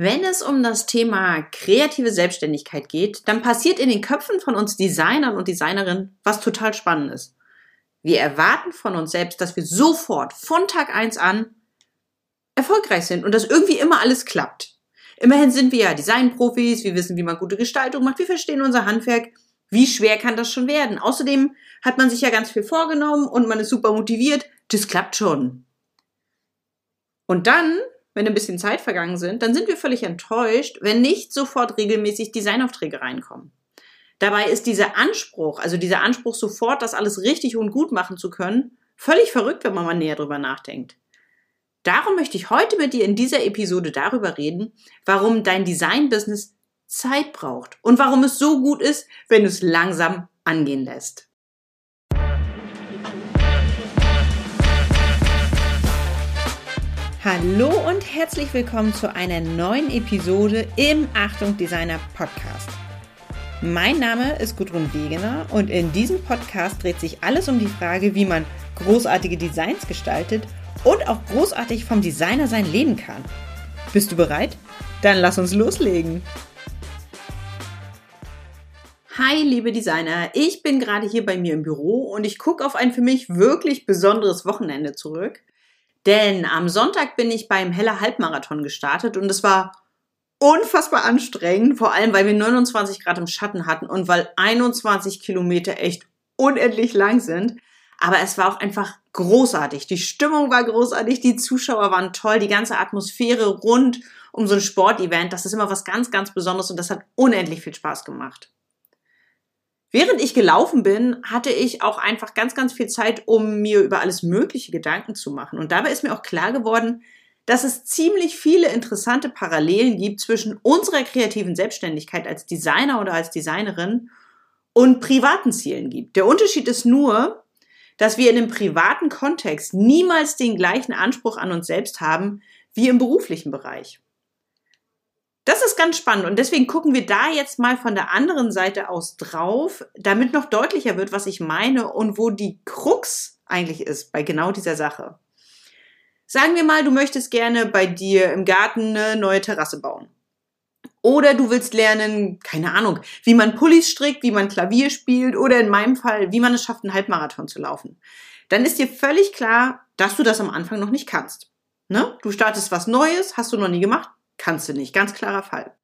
Wenn es um das Thema kreative Selbstständigkeit geht, dann passiert in den Köpfen von uns Designern und Designerinnen was total Spannendes. Wir erwarten von uns selbst, dass wir sofort von Tag eins an erfolgreich sind und dass irgendwie immer alles klappt. Immerhin sind wir ja Designprofis, wir wissen, wie man gute Gestaltung macht, wir verstehen unser Handwerk. Wie schwer kann das schon werden? Außerdem hat man sich ja ganz viel vorgenommen und man ist super motiviert. Das klappt schon. Und dann wenn ein bisschen Zeit vergangen sind, dann sind wir völlig enttäuscht, wenn nicht sofort regelmäßig Designaufträge reinkommen. Dabei ist dieser Anspruch, also dieser Anspruch sofort, das alles richtig und gut machen zu können, völlig verrückt, wenn man mal näher drüber nachdenkt. Darum möchte ich heute mit dir in dieser Episode darüber reden, warum dein Design-Business Zeit braucht und warum es so gut ist, wenn du es langsam angehen lässt. Hallo und herzlich willkommen zu einer neuen Episode im Achtung Designer Podcast. Mein Name ist Gudrun Wegener und in diesem Podcast dreht sich alles um die Frage, wie man großartige Designs gestaltet und auch großartig vom Designer sein leben kann. Bist du bereit? Dann lass uns loslegen. Hi, liebe Designer. Ich bin gerade hier bei mir im Büro und ich gucke auf ein für mich wirklich besonderes Wochenende zurück. Denn am Sonntag bin ich beim Heller Halbmarathon gestartet und es war unfassbar anstrengend, vor allem weil wir 29 Grad im Schatten hatten und weil 21 Kilometer echt unendlich lang sind. Aber es war auch einfach großartig. Die Stimmung war großartig, die Zuschauer waren toll, die ganze Atmosphäre rund um so ein Sportevent, das ist immer was ganz, ganz Besonderes und das hat unendlich viel Spaß gemacht. Während ich gelaufen bin, hatte ich auch einfach ganz, ganz viel Zeit, um mir über alles Mögliche Gedanken zu machen. Und dabei ist mir auch klar geworden, dass es ziemlich viele interessante Parallelen gibt zwischen unserer kreativen Selbstständigkeit als Designer oder als Designerin und privaten Zielen gibt. Der Unterschied ist nur, dass wir in einem privaten Kontext niemals den gleichen Anspruch an uns selbst haben wie im beruflichen Bereich. Das ist ganz spannend und deswegen gucken wir da jetzt mal von der anderen Seite aus drauf, damit noch deutlicher wird, was ich meine und wo die Krux eigentlich ist bei genau dieser Sache. Sagen wir mal, du möchtest gerne bei dir im Garten eine neue Terrasse bauen. Oder du willst lernen, keine Ahnung, wie man Pullis strickt, wie man Klavier spielt oder in meinem Fall, wie man es schafft, einen Halbmarathon zu laufen. Dann ist dir völlig klar, dass du das am Anfang noch nicht kannst. Ne? Du startest was Neues, hast du noch nie gemacht, Kannst du nicht. Ganz klarer Fall.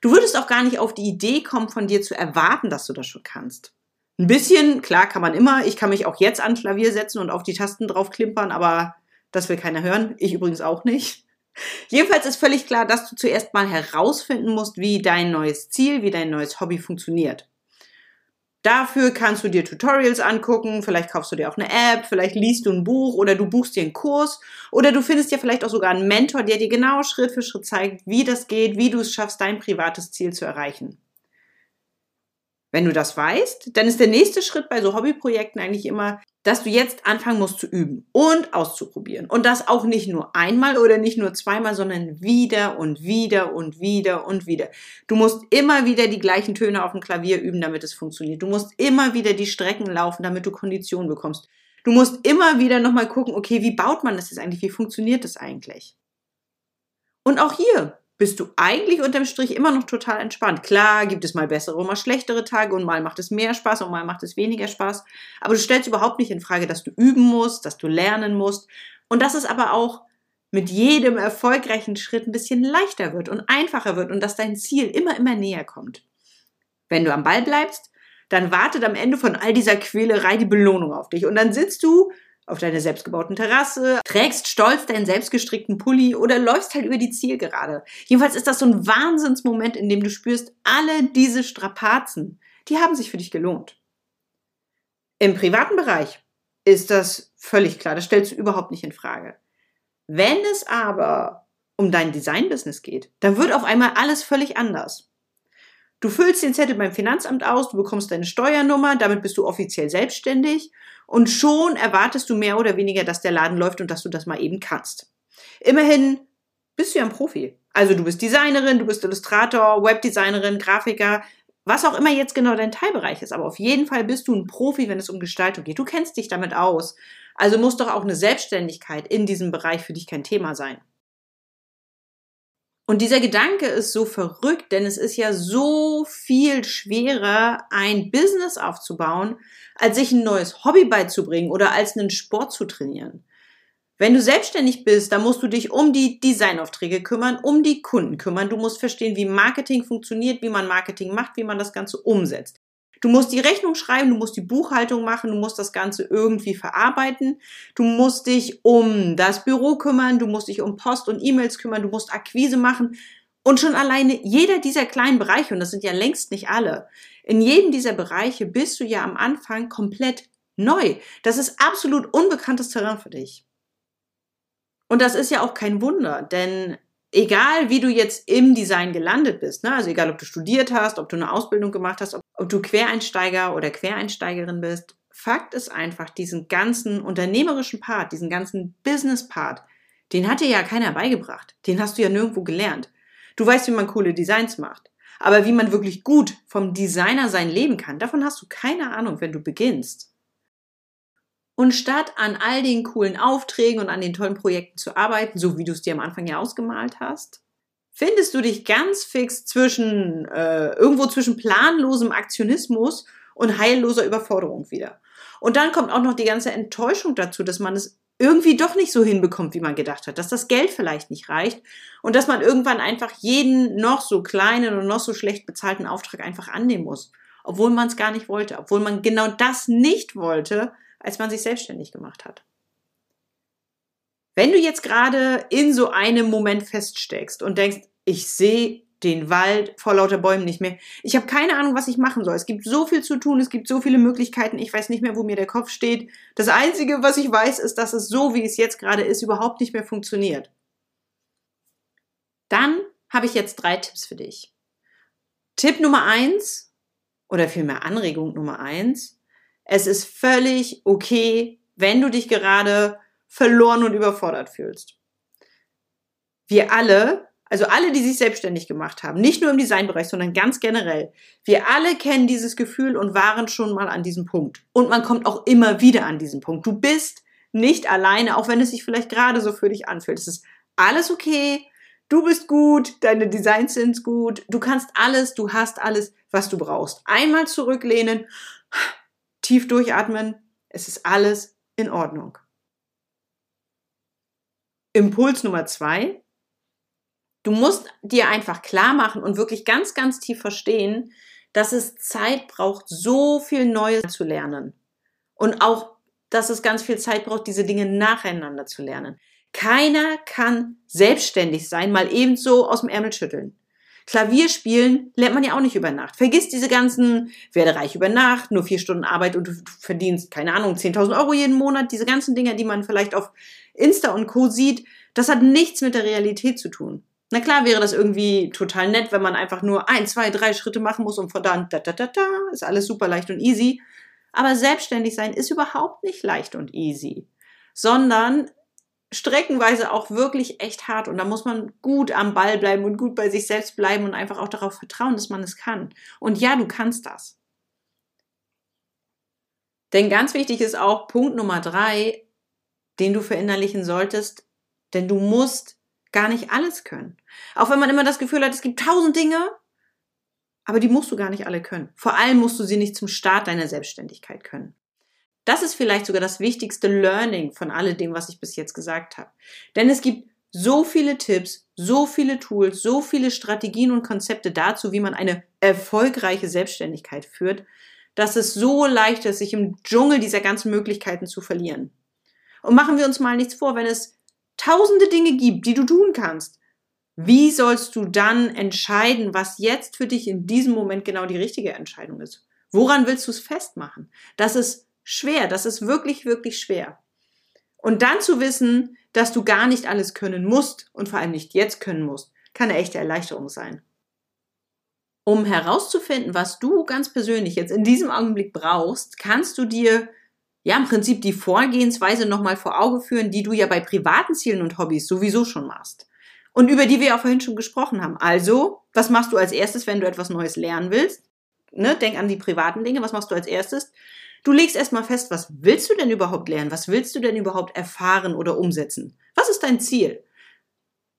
Du würdest auch gar nicht auf die Idee kommen, von dir zu erwarten, dass du das schon kannst. Ein bisschen, klar kann man immer. Ich kann mich auch jetzt ans Klavier setzen und auf die Tasten drauf klimpern, aber das will keiner hören. Ich übrigens auch nicht. Jedenfalls ist völlig klar, dass du zuerst mal herausfinden musst, wie dein neues Ziel, wie dein neues Hobby funktioniert. Dafür kannst du dir Tutorials angucken, vielleicht kaufst du dir auch eine App, vielleicht liest du ein Buch oder du buchst dir einen Kurs oder du findest dir vielleicht auch sogar einen Mentor, der dir genau Schritt für Schritt zeigt, wie das geht, wie du es schaffst, dein privates Ziel zu erreichen. Wenn du das weißt, dann ist der nächste Schritt bei so Hobbyprojekten eigentlich immer, dass du jetzt anfangen musst zu üben und auszuprobieren. Und das auch nicht nur einmal oder nicht nur zweimal, sondern wieder und wieder und wieder und wieder. Du musst immer wieder die gleichen Töne auf dem Klavier üben, damit es funktioniert. Du musst immer wieder die Strecken laufen, damit du Kondition bekommst. Du musst immer wieder nochmal gucken, okay, wie baut man das jetzt eigentlich? Wie funktioniert das eigentlich? Und auch hier, bist du eigentlich unterm Strich immer noch total entspannt. Klar, gibt es mal bessere und mal schlechtere Tage und mal macht es mehr Spaß und mal macht es weniger Spaß. Aber du stellst überhaupt nicht in Frage, dass du üben musst, dass du lernen musst und dass es aber auch mit jedem erfolgreichen Schritt ein bisschen leichter wird und einfacher wird und dass dein Ziel immer, immer näher kommt. Wenn du am Ball bleibst, dann wartet am Ende von all dieser Quälerei die Belohnung auf dich und dann sitzt du auf deiner selbstgebauten Terrasse, trägst stolz deinen selbstgestrickten Pulli oder läufst halt über die Zielgerade. Jedenfalls ist das so ein Wahnsinnsmoment, in dem du spürst, alle diese Strapazen, die haben sich für dich gelohnt. Im privaten Bereich ist das völlig klar, das stellst du überhaupt nicht in Frage. Wenn es aber um dein Design-Business geht, dann wird auf einmal alles völlig anders. Du füllst den Zettel beim Finanzamt aus, du bekommst deine Steuernummer, damit bist du offiziell selbstständig und schon erwartest du mehr oder weniger, dass der Laden läuft und dass du das mal eben kannst. Immerhin bist du ja ein Profi. Also du bist Designerin, du bist Illustrator, Webdesignerin, Grafiker, was auch immer jetzt genau dein Teilbereich ist. Aber auf jeden Fall bist du ein Profi, wenn es um Gestaltung geht. Du kennst dich damit aus. Also muss doch auch eine Selbstständigkeit in diesem Bereich für dich kein Thema sein. Und dieser Gedanke ist so verrückt, denn es ist ja so viel schwerer, ein Business aufzubauen, als sich ein neues Hobby beizubringen oder als einen Sport zu trainieren. Wenn du selbstständig bist, dann musst du dich um die Designaufträge kümmern, um die Kunden kümmern. Du musst verstehen, wie Marketing funktioniert, wie man Marketing macht, wie man das Ganze umsetzt. Du musst die Rechnung schreiben, du musst die Buchhaltung machen, du musst das Ganze irgendwie verarbeiten. Du musst dich um das Büro kümmern, du musst dich um Post und E-Mails kümmern, du musst Akquise machen. Und schon alleine jeder dieser kleinen Bereiche, und das sind ja längst nicht alle, in jedem dieser Bereiche bist du ja am Anfang komplett neu. Das ist absolut unbekanntes Terrain für dich. Und das ist ja auch kein Wunder, denn egal wie du jetzt im Design gelandet bist, ne, also egal ob du studiert hast, ob du eine Ausbildung gemacht hast, ob, du Quereinsteiger oder Quereinsteigerin bist, Fakt ist einfach, diesen ganzen unternehmerischen Part, diesen ganzen Business-Part, den hat dir ja keiner beigebracht. Den hast du ja nirgendwo gelernt. Du weißt, wie man coole Designs macht. Aber wie man wirklich gut vom Designer sein leben kann, davon hast du keine Ahnung, wenn du beginnst. Und statt an all den coolen Aufträgen und an den tollen Projekten zu arbeiten, so wie du es dir am Anfang ja ausgemalt hast, findest du dich ganz fix zwischen äh, irgendwo zwischen planlosem Aktionismus und heilloser Überforderung wieder. Und dann kommt auch noch die ganze Enttäuschung dazu, dass man es irgendwie doch nicht so hinbekommt, wie man gedacht hat, dass das Geld vielleicht nicht reicht und dass man irgendwann einfach jeden noch so kleinen und noch so schlecht bezahlten Auftrag einfach annehmen muss, obwohl man es gar nicht wollte, obwohl man genau das nicht wollte, als man sich selbstständig gemacht hat. Wenn du jetzt gerade in so einem Moment feststeckst und denkst, ich sehe den Wald vor lauter Bäumen nicht mehr. Ich habe keine Ahnung, was ich machen soll. Es gibt so viel zu tun, es gibt so viele Möglichkeiten, ich weiß nicht mehr, wo mir der Kopf steht. Das Einzige, was ich weiß, ist, dass es so, wie es jetzt gerade ist, überhaupt nicht mehr funktioniert. Dann habe ich jetzt drei Tipps für dich. Tipp Nummer eins, oder vielmehr Anregung Nummer eins, es ist völlig okay, wenn du dich gerade verloren und überfordert fühlst. Wir alle, also alle, die sich selbstständig gemacht haben, nicht nur im Designbereich, sondern ganz generell, wir alle kennen dieses Gefühl und waren schon mal an diesem Punkt. Und man kommt auch immer wieder an diesen Punkt. Du bist nicht alleine, auch wenn es sich vielleicht gerade so für dich anfühlt. Es ist alles okay. Du bist gut, deine Designs sind gut, du kannst alles, du hast alles, was du brauchst. Einmal zurücklehnen, tief durchatmen, es ist alles in Ordnung. Impuls Nummer zwei. Du musst dir einfach klar machen und wirklich ganz, ganz tief verstehen, dass es Zeit braucht, so viel Neues zu lernen. Und auch, dass es ganz viel Zeit braucht, diese Dinge nacheinander zu lernen. Keiner kann selbstständig sein, mal ebenso aus dem Ärmel schütteln. Klavier spielen lernt man ja auch nicht über Nacht. Vergiss diese ganzen, werde reich über Nacht, nur vier Stunden Arbeit und du verdienst, keine Ahnung, 10.000 Euro jeden Monat. Diese ganzen Dinge, die man vielleicht auf Insta und Co. sieht, das hat nichts mit der Realität zu tun. Na klar wäre das irgendwie total nett, wenn man einfach nur ein, zwei, drei Schritte machen muss und von da, da, da, da, da, ist alles super leicht und easy. Aber selbstständig sein ist überhaupt nicht leicht und easy, sondern streckenweise auch wirklich echt hart und da muss man gut am Ball bleiben und gut bei sich selbst bleiben und einfach auch darauf vertrauen, dass man es kann. Und ja, du kannst das. Denn ganz wichtig ist auch Punkt Nummer drei, den du verinnerlichen solltest, denn du musst gar nicht alles können. Auch wenn man immer das Gefühl hat, es gibt tausend Dinge, aber die musst du gar nicht alle können. Vor allem musst du sie nicht zum Start deiner Selbstständigkeit können. Das ist vielleicht sogar das wichtigste Learning von alledem, was ich bis jetzt gesagt habe. Denn es gibt so viele Tipps, so viele Tools, so viele Strategien und Konzepte dazu, wie man eine erfolgreiche Selbstständigkeit führt, dass es so leicht ist, sich im Dschungel dieser ganzen Möglichkeiten zu verlieren. Und machen wir uns mal nichts vor, wenn es tausende Dinge gibt, die du tun kannst, wie sollst du dann entscheiden, was jetzt für dich in diesem Moment genau die richtige Entscheidung ist? Woran willst du es festmachen? Das ist schwer. Das ist wirklich, wirklich schwer. Und dann zu wissen, dass du gar nicht alles können musst und vor allem nicht jetzt können musst, kann eine echte Erleichterung sein. Um herauszufinden, was du ganz persönlich jetzt in diesem Augenblick brauchst, kannst du dir ja im Prinzip die Vorgehensweise nochmal vor Auge führen, die du ja bei privaten Zielen und Hobbys sowieso schon machst. Und über die wir ja vorhin schon gesprochen haben. Also, was machst du als erstes, wenn du etwas Neues lernen willst? Ne, denk an die privaten Dinge. Was machst du als erstes? Du legst erstmal fest, was willst du denn überhaupt lernen? Was willst du denn überhaupt erfahren oder umsetzen? Was ist dein Ziel?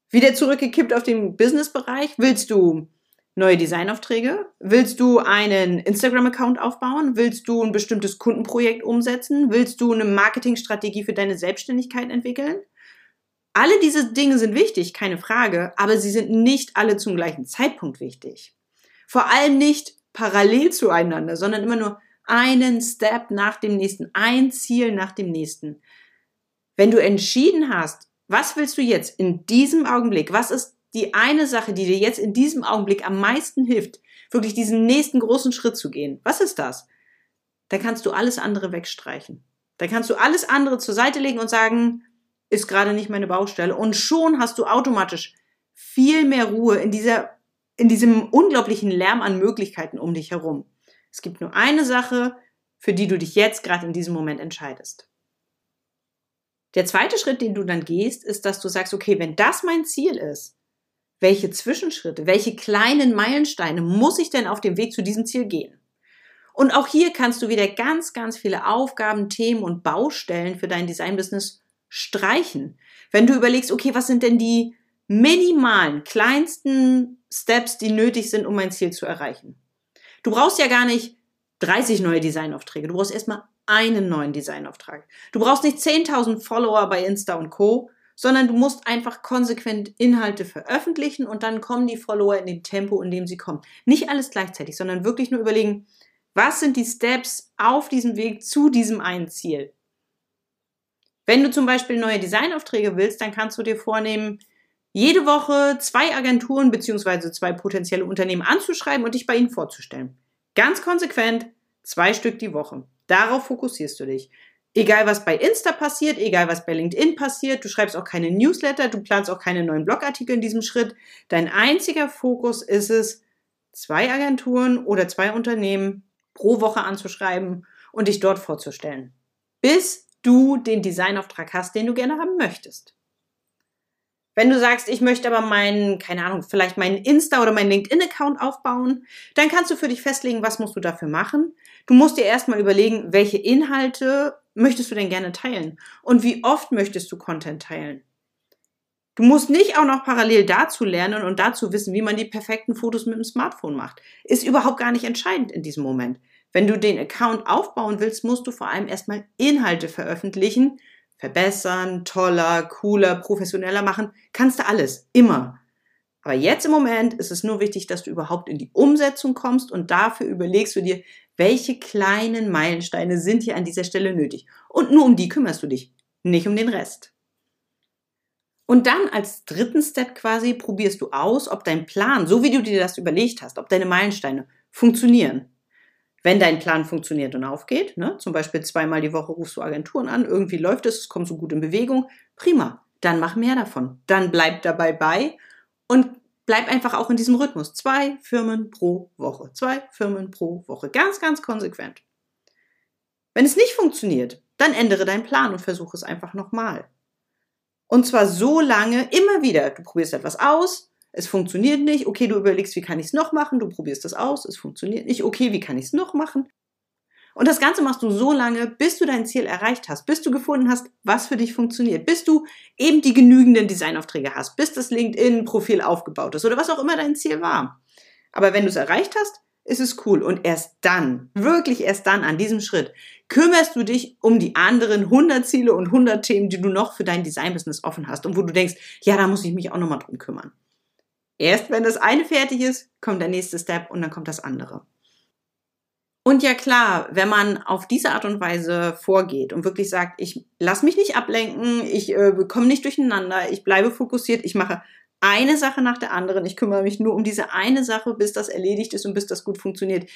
Wieder zurückgekippt auf den Business-Bereich. Willst du neue Designaufträge? Willst du einen Instagram-Account aufbauen? Willst du ein bestimmtes Kundenprojekt umsetzen? Willst du eine Marketingstrategie für deine Selbstständigkeit entwickeln? Alle diese Dinge sind wichtig, keine Frage, aber sie sind nicht alle zum gleichen Zeitpunkt wichtig. Vor allem nicht parallel zueinander, sondern immer nur einen Step nach dem nächsten, ein Ziel nach dem nächsten. Wenn du entschieden hast, was willst du jetzt in diesem Augenblick? Was ist die eine Sache, die dir jetzt in diesem Augenblick am meisten hilft, wirklich diesen nächsten großen Schritt zu gehen? Was ist das? Da kannst du alles andere wegstreichen. Da kannst du alles andere zur Seite legen und sagen, ist gerade nicht meine Baustelle. Und schon hast du automatisch viel mehr Ruhe in dieser, in diesem unglaublichen Lärm an Möglichkeiten um dich herum. Es gibt nur eine Sache, für die du dich jetzt gerade in diesem Moment entscheidest. Der zweite Schritt, den du dann gehst, ist, dass du sagst, okay, wenn das mein Ziel ist, welche Zwischenschritte, welche kleinen Meilensteine muss ich denn auf dem Weg zu diesem Ziel gehen? Und auch hier kannst du wieder ganz, ganz viele Aufgaben, Themen und Baustellen für dein Designbusiness streichen. Wenn du überlegst, okay, was sind denn die minimalen, kleinsten Steps, die nötig sind, um mein Ziel zu erreichen? Du brauchst ja gar nicht 30 neue Designaufträge. Du brauchst erstmal einen neuen Designauftrag. Du brauchst nicht 10.000 Follower bei Insta und Co., sondern du musst einfach konsequent Inhalte veröffentlichen und dann kommen die Follower in dem Tempo, in dem sie kommen. Nicht alles gleichzeitig, sondern wirklich nur überlegen, was sind die Steps auf diesem Weg zu diesem einen Ziel. Wenn du zum Beispiel neue Designaufträge willst, dann kannst du dir vornehmen, jede Woche zwei Agenturen bzw. zwei potenzielle Unternehmen anzuschreiben und dich bei ihnen vorzustellen. Ganz konsequent, zwei Stück die Woche. Darauf fokussierst du dich. Egal was bei Insta passiert, egal was bei LinkedIn passiert, du schreibst auch keine Newsletter, du planst auch keine neuen Blogartikel in diesem Schritt. Dein einziger Fokus ist es, zwei Agenturen oder zwei Unternehmen pro Woche anzuschreiben und dich dort vorzustellen. Bis du den Designauftrag hast, den du gerne haben möchtest. Wenn du sagst, ich möchte aber meinen, keine Ahnung, vielleicht meinen Insta- oder meinen LinkedIn-Account aufbauen, dann kannst du für dich festlegen, was musst du dafür machen. Du musst dir erstmal überlegen, welche Inhalte möchtest du denn gerne teilen und wie oft möchtest du Content teilen. Du musst nicht auch noch parallel dazu lernen und dazu wissen, wie man die perfekten Fotos mit dem Smartphone macht. Ist überhaupt gar nicht entscheidend in diesem Moment. Wenn du den Account aufbauen willst, musst du vor allem erstmal Inhalte veröffentlichen, verbessern, toller, cooler, professioneller machen, kannst du alles, immer. Aber jetzt im Moment ist es nur wichtig, dass du überhaupt in die Umsetzung kommst und dafür überlegst du dir, welche kleinen Meilensteine sind hier an dieser Stelle nötig. Und nur um die kümmerst du dich, nicht um den Rest. Und dann als dritten Step quasi probierst du aus, ob dein Plan, so wie du dir das überlegt hast, ob deine Meilensteine funktionieren. Wenn dein Plan funktioniert und aufgeht, ne, zum Beispiel zweimal die Woche rufst du Agenturen an, irgendwie läuft es, es kommt so gut in Bewegung, prima, dann mach mehr davon. Dann bleib dabei bei und bleib einfach auch in diesem Rhythmus. Zwei Firmen pro Woche, zwei Firmen pro Woche, ganz, ganz konsequent. Wenn es nicht funktioniert, dann ändere deinen Plan und versuche es einfach nochmal. Und zwar so lange, immer wieder. Du probierst etwas aus, es funktioniert nicht. Okay, du überlegst, wie kann ich es noch machen? Du probierst das aus. Es funktioniert nicht. Okay, wie kann ich es noch machen? Und das Ganze machst du so lange, bis du dein Ziel erreicht hast, bis du gefunden hast, was für dich funktioniert, bis du eben die genügenden Designaufträge hast, bis das LinkedIn-Profil aufgebaut ist oder was auch immer dein Ziel war. Aber wenn du es erreicht hast, ist es cool. Und erst dann, wirklich erst dann an diesem Schritt, kümmerst du dich um die anderen 100 Ziele und 100 Themen, die du noch für dein Design-Business offen hast und wo du denkst, ja, da muss ich mich auch nochmal drum kümmern. Erst wenn das eine fertig ist, kommt der nächste Step und dann kommt das andere. Und ja klar, wenn man auf diese Art und Weise vorgeht und wirklich sagt, ich lass mich nicht ablenken, ich äh, komme nicht durcheinander, ich bleibe fokussiert, ich mache eine Sache nach der anderen, ich kümmere mich nur um diese eine Sache, bis das erledigt ist und bis das gut funktioniert,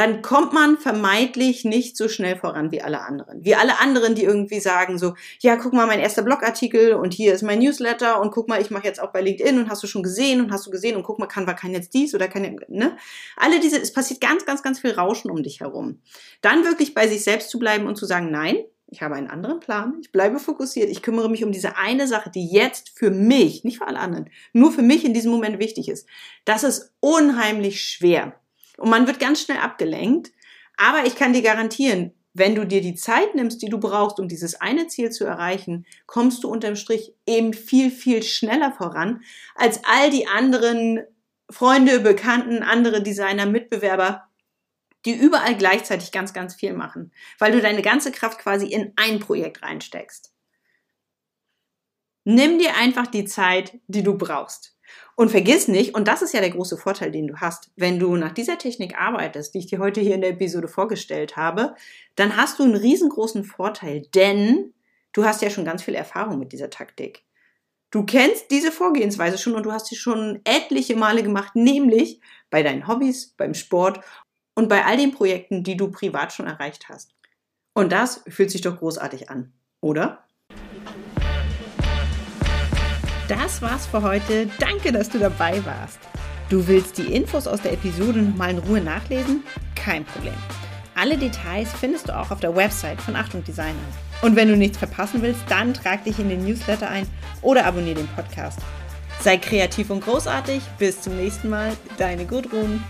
dann kommt man vermeintlich nicht so schnell voran wie alle anderen. Wie alle anderen, die irgendwie sagen so, ja, guck mal, mein erster Blogartikel und hier ist mein Newsletter und guck mal, ich mache jetzt auch bei LinkedIn und hast du schon gesehen und hast du gesehen und guck mal, kann kann jetzt dies oder kann ne? Alle diese, es passiert ganz, ganz, ganz viel Rauschen um dich herum. Dann wirklich bei sich selbst zu bleiben und zu sagen, nein, ich habe einen anderen Plan, ich bleibe fokussiert, ich kümmere mich um diese eine Sache, die jetzt für mich, nicht für alle anderen, nur für mich in diesem Moment wichtig ist. Das ist unheimlich schwer und man wird ganz schnell abgelenkt. Aber ich kann dir garantieren, wenn du dir die Zeit nimmst, die du brauchst, um dieses eine Ziel zu erreichen, kommst du unterm Strich eben viel, viel schneller voran als all die anderen Freunde, Bekannten, andere Designer, Mitbewerber, die überall gleichzeitig ganz, ganz viel machen, weil du deine ganze Kraft quasi in ein Projekt reinsteckst. Nimm dir einfach die Zeit, die du brauchst. Und vergiss nicht, und das ist ja der große Vorteil, den du hast, wenn du nach dieser Technik arbeitest, die ich dir heute hier in der Episode vorgestellt habe, dann hast du einen riesengroßen Vorteil, denn du hast ja schon ganz viel Erfahrung mit dieser Taktik. Du kennst diese Vorgehensweise schon und du hast sie schon etliche Male gemacht, nämlich bei deinen Hobbys, beim Sport und bei all den Projekten, die du privat schon erreicht hast. Und das fühlt sich doch großartig an, oder? Das war's für heute. Danke, dass du dabei warst. Du willst die Infos aus der Episode nochmal in Ruhe nachlesen? Kein Problem. Alle Details findest du auch auf der Website von Achtung Designer. Und wenn du nichts verpassen willst, dann trag dich in den Newsletter ein oder abonniere den Podcast. Sei kreativ und großartig. Bis zum nächsten Mal. Deine Gudrun.